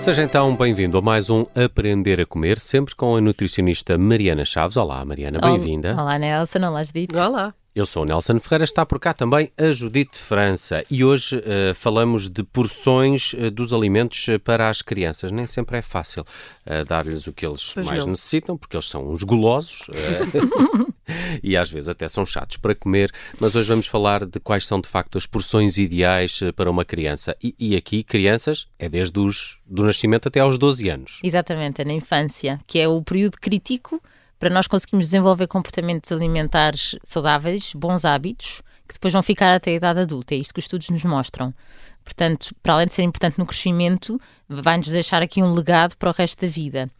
Seja então bem-vindo a mais um Aprender a Comer, sempre com a nutricionista Mariana Chaves. Olá, Mariana, bem-vinda. Olá, Nelson, olá, Judite. Olá. Eu sou o Nelson Ferreira, está por cá também a Judite França e hoje uh, falamos de porções uh, dos alimentos uh, para as crianças. Nem sempre é fácil dar-lhes o que eles pois mais não. necessitam, porque eles são uns golosos e às vezes até são chatos para comer, mas hoje vamos falar de quais são de facto as porções ideais para uma criança. E, e aqui, crianças, é desde os do nascimento até aos 12 anos. Exatamente, é na infância, que é o período crítico para nós conseguirmos desenvolver comportamentos alimentares saudáveis, bons hábitos, que depois vão ficar até a idade adulta. É isto que os estudos nos mostram. Portanto, para além de ser importante no crescimento, vai-nos deixar aqui um legado para o resto da vida.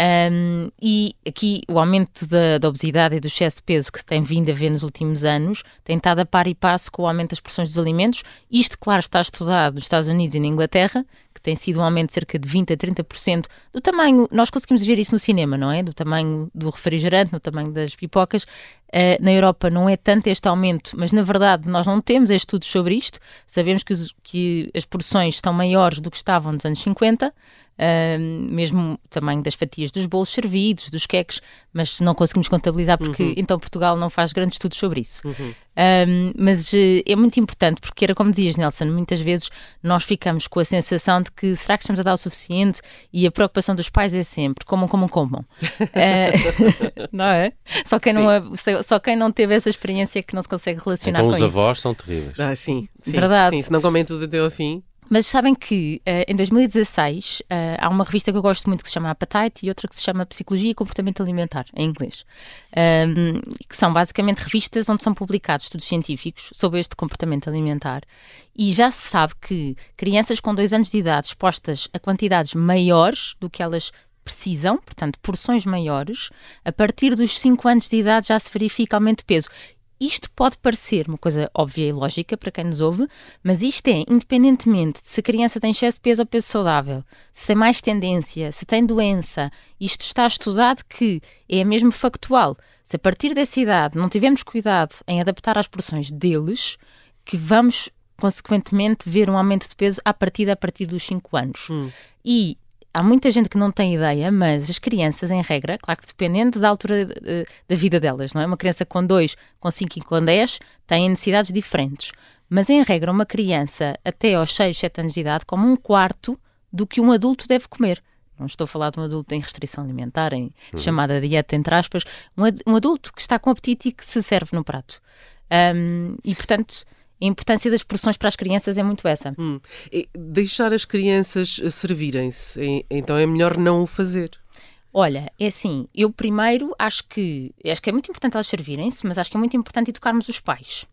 Um, e aqui o aumento da, da, obesidade e do excesso de peso que se tem vindo a ver nos últimos anos tem estado a par e passo com o aumento das porções dos alimentos. Isto, claro, está estudado nos Estados Unidos e na Inglaterra, que tem sido um aumento de cerca de 20% a 30% do tamanho, nós conseguimos ver isso no cinema, não é? Do tamanho do refrigerante, no tamanho das pipocas. Uh, na Europa não é tanto este aumento, mas na verdade nós não temos estudos sobre isto. Sabemos que, os, que as porções estão maiores do que estavam nos anos 50, uh, mesmo o tamanho das fatias dos bolos servidos, dos queques, mas não conseguimos contabilizar porque uhum. então Portugal não faz grandes estudos sobre isso. Uhum. Um, mas uh, é muito importante porque era como dizias, Nelson, muitas vezes nós ficamos com a sensação de que será que estamos a dar o suficiente e a preocupação dos pais é sempre comam, comam, comam. uh, não é? Só quem não, só quem não teve essa experiência é que não se consegue relacionar então, com isso. Então os avós são terríveis. Ah, sim, sim. Verdade. Sim, se não comem tudo até ao fim. Mas sabem que uh, em 2016 uh, eh, há uma revista que eu gosto muito que se chama Appetite e outra que se chama Psicologia e Comportamento Alimentar, em inglês. Um, que são basicamente revistas onde são publicados estudos científicos sobre este comportamento alimentar. E já se sabe que crianças com dois anos de idade expostas a quantidades maiores do que elas precisam, portanto, porções maiores, a partir dos 5 anos de idade já se verifica aumento de peso. Isto pode parecer uma coisa óbvia e lógica para quem nos ouve, mas isto é independentemente de se a criança tem excesso de peso ou peso saudável, se tem mais tendência, se tem doença, isto está estudado que é mesmo factual. Se a partir dessa idade não tivermos cuidado em adaptar às porções deles, que vamos consequentemente ver um aumento de peso a partir a partir dos 5 anos. Hum. E há muita gente que não tem ideia, mas as crianças, em regra, claro que dependendo da altura de, da vida delas, não é? Uma criança com 2, com 5 e com 10 têm necessidades diferentes. Mas, em regra, uma criança até aos 6, 7 anos de idade come um quarto do que um adulto deve comer. Não estou a falar de um adulto em restrição alimentar, em uhum. chamada dieta, entre aspas. Um, um, adulto que está com apetite e que se serve no prato. Um, e, portanto, a importância das porções para as crianças é muito essa. Hum. Deixar as crianças eh, servirem-se, então é melhor não o fazer. Olha, é assim, eu primeiro acho que acho que é muito importante elas servirem-se, mas acho que é muito importante educarmos os pais.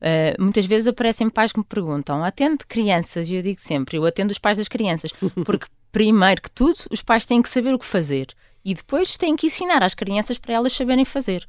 Uh, muitas vezes aparecem pais que me perguntam: atende crianças? E eu digo sempre: eu atendo os pais das crianças, porque primeiro que tudo, os pais têm que saber o que fazer e depois têm que ensinar às crianças para elas saberem fazer.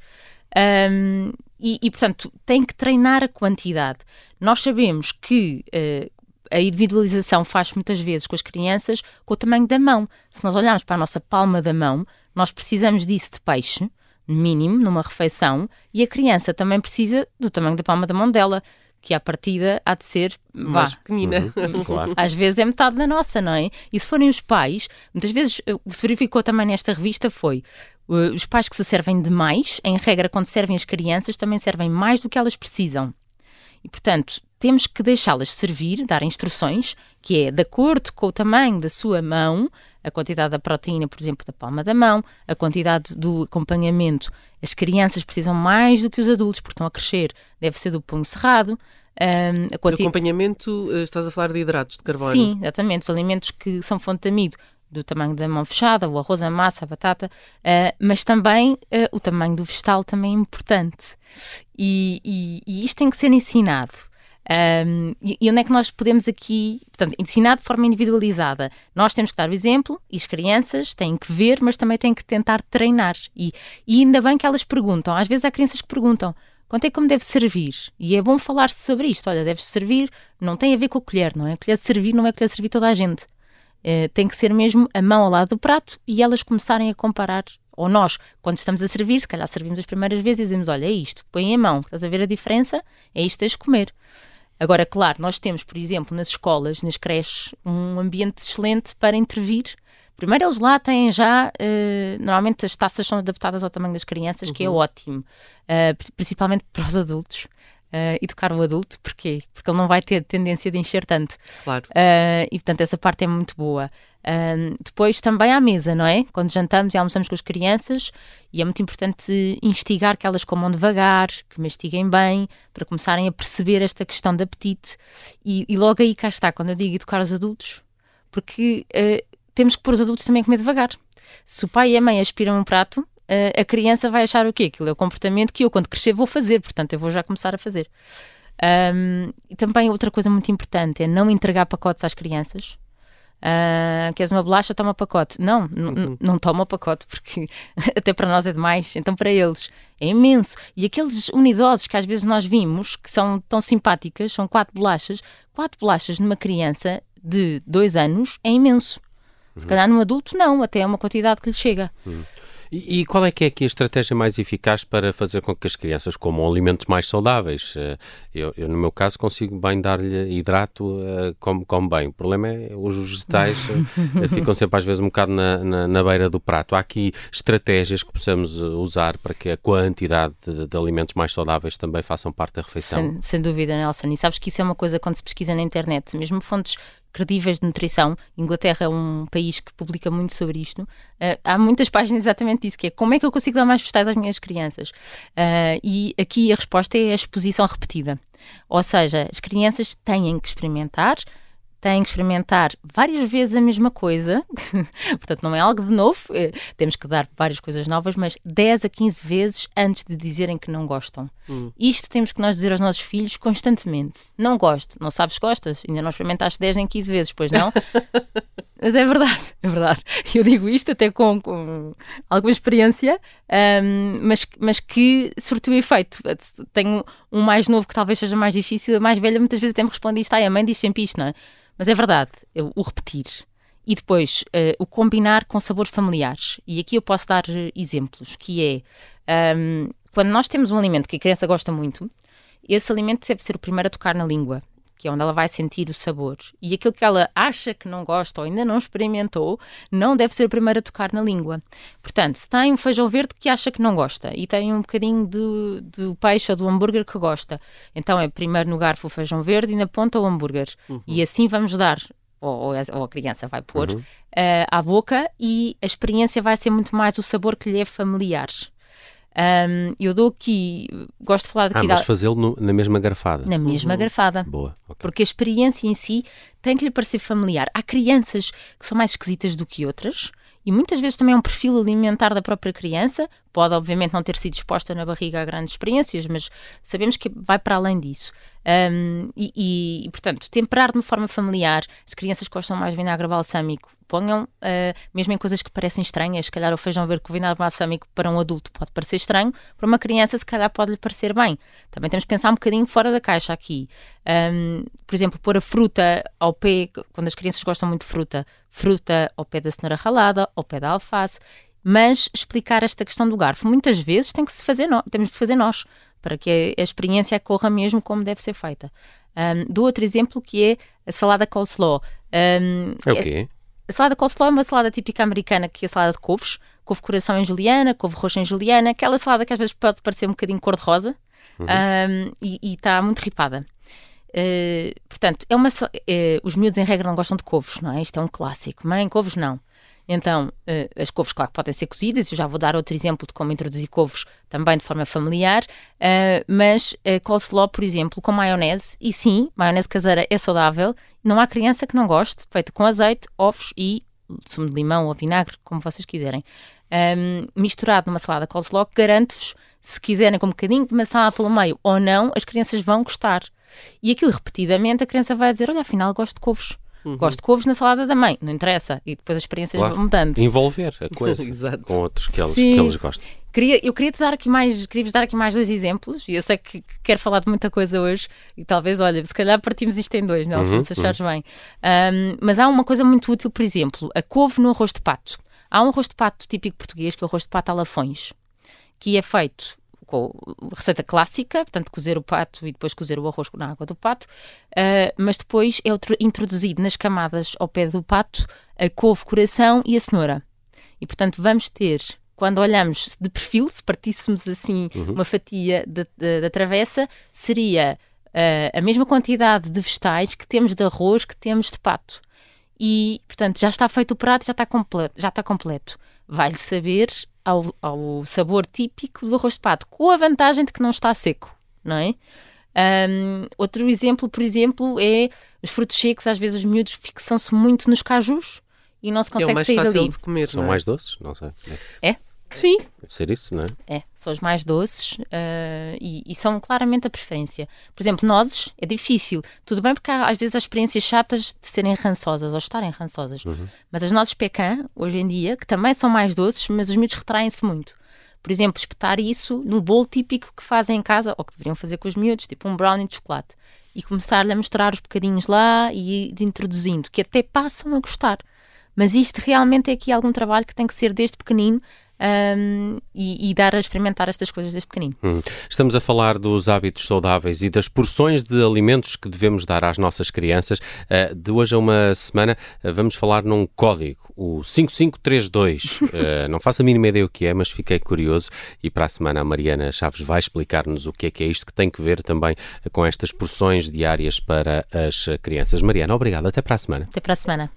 Um, e, e, portanto, tem que treinar a quantidade. Nós sabemos que uh, a individualização faz muitas vezes com as crianças com o tamanho da mão. Se nós olharmos para a nossa palma da mão, nós precisamos disso de peixe, mínimo, numa refeição, e a criança também precisa do tamanho da palma da mão dela que à partida há de ser mais vá, pequenina. Uhum, claro. Às vezes é metade da nossa, não é? E se forem os pais, muitas vezes o que se verificou também nesta revista foi uh, os pais que se servem demais, em regra, quando servem as crianças, também servem mais do que elas precisam. E, portanto, temos que deixá-las servir, dar instruções, que é de acordo com o tamanho da sua mão, a quantidade da proteína, por exemplo, da palma da mão, a quantidade do acompanhamento. As crianças precisam mais do que os adultos, porque estão a crescer, deve ser do punho cerrado. Um, quanti... acompanhamento, eh, estás a falar de hidratos de carbono? Sim, exatamente. Os alimentos que são fonte de amido, do tamanho da mão fechada, o arroz, a massa, a batata, uh, mas também uh, o tamanho do vegetal também é importante. E, e, e isto tem que ser ensinado. Um, e, onde é que nós podemos aqui, portanto, ensinar de forma individualizada? Nós temos que dar o exemplo e as crianças têm que ver, mas também têm que tentar treinar. E, e ainda bem que elas perguntam. Às vezes há crianças que perguntam quanto é como deve servir? E é bom falar-se sobre isto. Olha, deves servir, não tem a ver com a colher, não é? A colher de servir não é a colher de servir toda a gente. Uh, tem que ser mesmo a mão ao lado do prato e elas começarem a comparar ou nós, quando estamos a servir, se calhar servimos as primeiras vezes e dizemos: Olha, é isto, põe a mão, estás a ver a diferença? É isto que tens de comer. Agora, claro, nós temos, por exemplo, nas escolas, nas creches, um ambiente excelente para intervir. Primeiro, eles lá têm já, uh, normalmente as taças são adaptadas ao tamanho das crianças, uhum. que é uhum. ótimo, uh, principalmente para os adultos. Uh, educar o adulto, porquê? Porque ele não vai ter tendência de encher tanto. Claro. Uh, e portanto, essa parte é muito boa. Uh, depois também à mesa, não é? Quando jantamos e almoçamos com as crianças, e é muito importante instigar que elas comam devagar, que mastiguem bem, para começarem a perceber esta questão de apetite. E, e logo aí cá está, quando eu digo educar os adultos, porque temos que pôr os adultos também a comer devagar. Se o pai e a mãe aspiram um prato, a criança vai achar o quê? Aquilo é o comportamento que eu, quando crescer, vou fazer, portanto, eu vou já começar a fazer. Um, e também outra coisa muito importante é não entregar pacotes às crianças. Uh, queres uma bolacha, toma pacote. Não, uhum. não toma pacote, porque até para nós é demais. Então, para eles é imenso. E aqueles unidosos que às vezes nós vimos, que são tão simpáticas, são quatro bolachas. Quatro bolachas numa criança de dois anos é imenso. Se uhum. calhar num adulto, não, até é uma quantidade que lhe chega. Uhum. E, e, qual é que é aqui a estratégia mais eficaz para fazer com que as crianças comam alimentos mais saudáveis? Eh, eu, eu no meu caso, consigo bem dar-lhe hidrato, como, como bem. O problema é os vegetais uh, ficam sempre às vezes um bocado na, na, na, beira do prato. Há aqui estratégias que possamos usar para que a quantidade de, de alimentos mais saudáveis também façam parte da refeição? Sem, sem dúvida, Nelson. E sabes que isso é uma coisa quando se pesquisa na internet, mesmo fontes credíveis de nutrição. Inglaterra é um país que publica muito sobre isto. Uh, há muitas páginas exatamente disso, que é como é que eu consigo dar mais vegetais às minhas crianças? Uh, e aqui a resposta é a exposição repetida. Ou seja, as crianças têm que experimentar têm que experimentar várias vezes a mesma coisa, portanto não é algo de novo, eh, temos que dar várias coisas novas, mas 10 a 15 vezes antes de dizerem que não gostam. Hum. Isto temos que nós dizer aos nossos filhos constantemente. Não gosto, não sabes que gostas, ainda não experimentaste 10 nem 15 vezes, pois não? mas é verdade, é verdade. Eu digo isto até com, com alguma experiência, um, mas, mas que surtiu efeito. Tenho um mais novo que talvez seja mais difícil, a mais velha muitas vezes até me responde isto, ai, a mãe diz sempre isto, não é? Mas é verdade, o repetir. E depois, uh, o combinar com sabores familiares. E aqui eu posso dar eh, exemplos, que é, um, quando nós temos um alimento que a criança gosta muito, esse alimento deve ser o primeiro a tocar na língua que é onde ela vai sentir o sabor. E aquilo que ela acha que não gosta ou ainda não experimentou, não deve ser o primeiro a tocar na língua. Portanto, se tem um feijão verde que acha que não gosta e tem um bocadinho do, do peixe ou do hambúrguer que gosta, então é primeiro no garfo o feijão verde e na ponta o hambúrguer. Uhum. E assim vamos dar ou, a criança vai pôr, uhum. uh, à boca e a experiência vai ser muito mais o sabor que lhe é familiar. Um, eu dou aqui, gosto de falar daqui. Ah, mas da... fazê-lo na mesma garfada. Na mesma uhum. garfada. Boa. Okay. Porque a experiência em si tem que lhe parecer familiar. Há crianças que são mais esquisitas do que outras. E muitas vezes também é um perfil alimentar da própria criança. Pode, obviamente, não ter sido exposta na barriga a grandes experiências, mas sabemos que vai para além disso. Um, e, e, portanto, temperar de uma forma familiar. As crianças gostam mais de vinagre balsâmico ponham, uh, mesmo em coisas que parecem estranhas, se calhar o feijão verde com vinagre balsâmico para um adulto pode parecer estranho, para uma criança se calhar pode lhe parecer bem. Também temos que pensar um bocadinho fora da caixa aqui. Um, por exemplo, pôr a fruta ao pé, quando as crianças gostam muito de fruta, fruta ao pé da cenoura ralada, ao pé da alface, mas explicar esta questão do garfo. Muitas vezes tem que se fazer no, temos de fazer nós, para que a experiência corra mesmo como deve ser feita. Um, do outro exemplo que é a salada coleslaw. Um, é o quê? A salada coleslaw é uma salada típica americana que é a salada de couves, couve coração em juliana, couve roxa em juliana, aquela salada que às vezes pode parecer um bocadinho cor-de-rosa uhum. um, e está muito ripada. Uh, portanto, é uma, uh, os miúdos em regra não gostam de couves, não é? Isto é um clássico. Mãe, couves não. Então, uh, as couves, claro que podem ser cozidas, eu já vou dar outro exemplo de como introduzir couves também de forma familiar, uh, mas uh, coleslaw, por exemplo, com maionese, e sim, maionese caseira é saudável, não há criança que não goste, feita com azeite, ovos e sumo de limão ou vinagre, como vocês quiserem, misturado numa salada coleslaw, garanto-vos, se quiserem com um bocadinho de maçã pelo meio ou não, as crianças vão gostar. E aquilo repetidamente a criança vai dizer, olha, afinal gosto de couves. Uhum. Gosto de couves na salada da mãe, não interessa. E depois as experiências claro. vão mudando. Envolver a coisa com outros que eles, que eles gostam. Queria, eu queria te dar aqui mais, queria-vos dar aqui mais dois exemplos, e eu sei que, que quero falar de muita coisa hoje, e talvez, olha, se calhar partimos isto em dois, Nelson, uhum, se achares uhum. bem. Um, mas há uma coisa muito útil, por exemplo, a couve no arroz de pato. Há um arroz de pato típico português, que é o arroz de pato a lafões, que é feito com receita clássica, portanto, cozer o pato e depois cozer o arroz na água do pato, uh, mas depois é introduzido nas camadas ao pé do pato a couve, coração e a cenoura. E, portanto, vamos ter quando olhamos de perfil, se partíssemos assim uhum. uma fatia da travessa, seria uh, a mesma quantidade de vegetais que temos de arroz que temos de pato. E, portanto, já está feito o prato, já está completo. Já está completo. Vai-lhe saber ao, ao, sabor típico do arroz de pato, com a vantagem de que não está seco, não é? Um, outro exemplo, por exemplo, é os frutos secos. Às vezes os miúdos fixam-se muito nos cajus e não se consegue é o mais sair fácil dali. De comer, São é? mais doces? Não sei. É? Sim. Deve ser isso, não é? É, são os mais doces uh, e, e, são claramente a preferência. Por exemplo, nozes é difícil. Tudo bem porque há às vezes as experiências chatas de serem rançosas ou estarem rançosas. Uhum. Mas as nozes pecan, hoje em dia, que também são mais doces, mas os miúdos retraem-se muito. Por exemplo, espetar isso no bolo típico que fazem em casa, ou que deveriam fazer com os miúdos, tipo um brownie de chocolate. E começar-lhe a mostrar os bocadinhos lá e ir introduzindo, que até passam a gostar. Mas isto realmente é aqui algum trabalho que tem que ser desde pequenino um, e, e, dar a experimentar estas coisas desde pequenino. Hum. Estamos a falar dos hábitos saudáveis e das porções de alimentos que devemos dar às nossas crianças. Uh, de hoje a uma semana uh, vamos falar num código, o 5532. uh, não faço a mínima ideia o que é, mas fiquei curioso e para a semana a Mariana Chaves vai explicar-nos o que é que é isto que tem que ver também com estas porções diárias para as crianças. Mariana, obrigado. Até para a semana. Até para a semana.